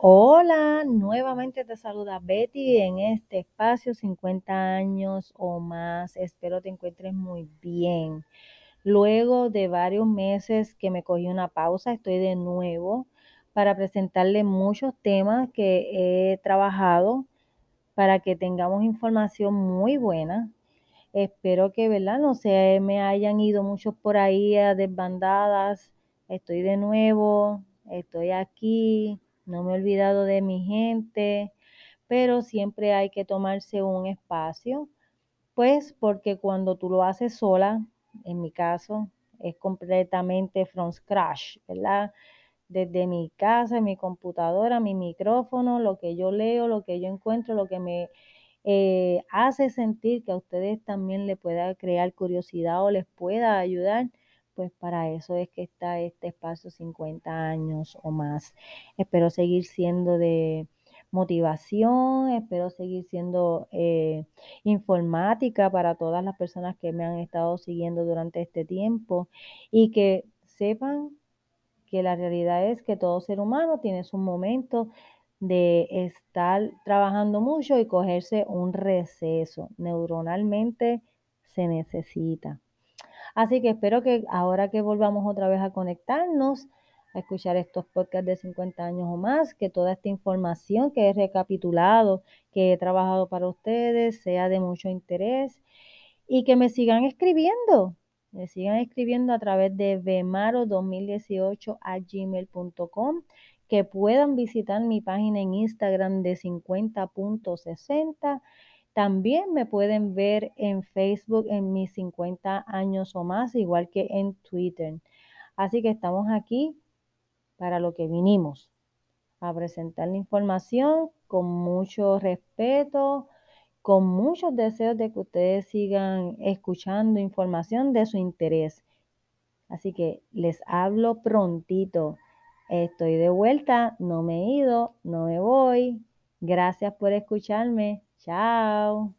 Hola, nuevamente te saluda Betty en este espacio 50 años o más. Espero te encuentres muy bien. Luego de varios meses que me cogí una pausa, estoy de nuevo para presentarle muchos temas que he trabajado para que tengamos información muy buena. Espero que, ¿verdad? No se me hayan ido muchos por ahí a desbandadas. Estoy de nuevo, estoy aquí no me he olvidado de mi gente, pero siempre hay que tomarse un espacio, pues porque cuando tú lo haces sola, en mi caso, es completamente from scratch, ¿verdad? Desde mi casa, mi computadora, mi micrófono, lo que yo leo, lo que yo encuentro, lo que me eh, hace sentir que a ustedes también le pueda crear curiosidad o les pueda ayudar pues para eso es que está este espacio 50 años o más. Espero seguir siendo de motivación, espero seguir siendo eh, informática para todas las personas que me han estado siguiendo durante este tiempo y que sepan que la realidad es que todo ser humano tiene su momento de estar trabajando mucho y cogerse un receso. Neuronalmente se necesita. Así que espero que ahora que volvamos otra vez a conectarnos, a escuchar estos podcasts de 50 años o más, que toda esta información que he recapitulado, que he trabajado para ustedes, sea de mucho interés y que me sigan escribiendo. Me sigan escribiendo a través de vemaro2018 a gmail.com, que puedan visitar mi página en Instagram de 50.60 también me pueden ver en Facebook en mis 50 años o más, igual que en Twitter. Así que estamos aquí para lo que vinimos, a presentar la información con mucho respeto, con muchos deseos de que ustedes sigan escuchando información de su interés. Así que les hablo prontito. Estoy de vuelta, no me he ido, no me voy. Gracias por escucharme. Ciao。